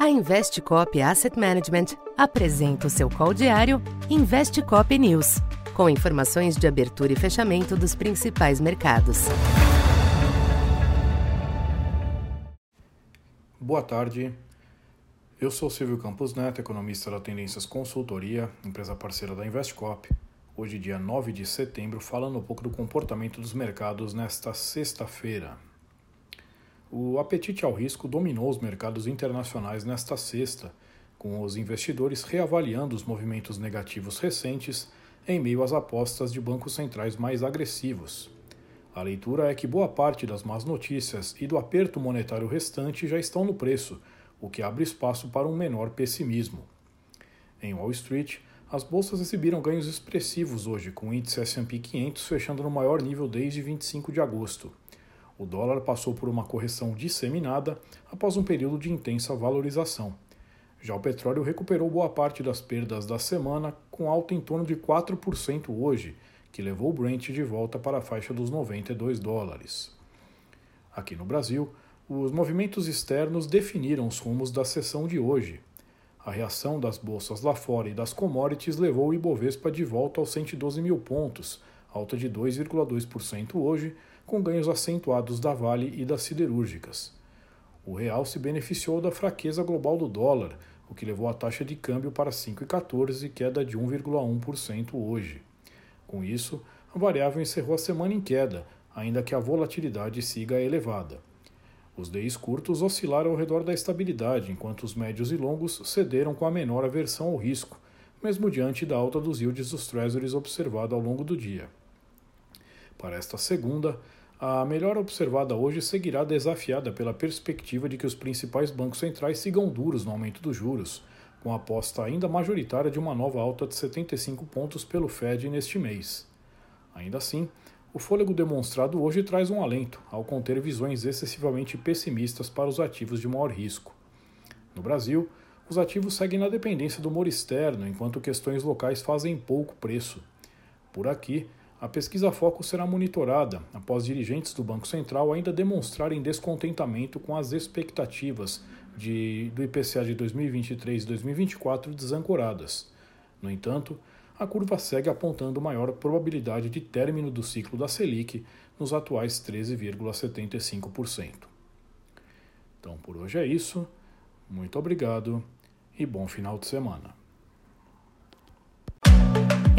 A Investcop Asset Management apresenta o seu call diário Investcop News, com informações de abertura e fechamento dos principais mercados. Boa tarde. Eu sou Silvio Campos Neto, economista da Tendências Consultoria, empresa parceira da Investcop. Hoje, dia 9 de setembro, falando um pouco do comportamento dos mercados nesta sexta-feira. O apetite ao risco dominou os mercados internacionais nesta sexta, com os investidores reavaliando os movimentos negativos recentes em meio às apostas de bancos centrais mais agressivos. A leitura é que boa parte das más notícias e do aperto monetário restante já estão no preço, o que abre espaço para um menor pessimismo. Em Wall Street, as bolsas exibiram ganhos expressivos hoje, com o índice S&P 500 fechando no maior nível desde 25 de agosto. O dólar passou por uma correção disseminada após um período de intensa valorização. Já o petróleo recuperou boa parte das perdas da semana, com alta em torno de 4% hoje, que levou o Brent de volta para a faixa dos 92 dólares. Aqui no Brasil, os movimentos externos definiram os rumos da sessão de hoje. A reação das bolsas lá fora e das commodities levou o Ibovespa de volta aos 112 mil pontos, alta de 2,2% hoje, com ganhos acentuados da Vale e das siderúrgicas. O real se beneficiou da fraqueza global do dólar, o que levou a taxa de câmbio para 5,14, queda de 1,1% hoje. Com isso, a variável encerrou a semana em queda, ainda que a volatilidade siga elevada. Os DIs curtos oscilaram ao redor da estabilidade, enquanto os médios e longos cederam com a menor aversão ao risco, mesmo diante da alta dos yields dos treasuries observada ao longo do dia. Para esta segunda, a melhora observada hoje seguirá desafiada pela perspectiva de que os principais bancos centrais sigam duros no aumento dos juros, com a aposta ainda majoritária de uma nova alta de 75 pontos pelo Fed neste mês. Ainda assim, o fôlego demonstrado hoje traz um alento, ao conter visões excessivamente pessimistas para os ativos de maior risco. No Brasil, os ativos seguem na dependência do humor externo, enquanto questões locais fazem pouco preço. Por aqui, a pesquisa Foco será monitorada após dirigentes do Banco Central ainda demonstrarem descontentamento com as expectativas de, do IPCA de 2023 e 2024 desancoradas. No entanto, a curva segue apontando maior probabilidade de término do ciclo da Selic nos atuais 13,75%. Então por hoje é isso. Muito obrigado e bom final de semana.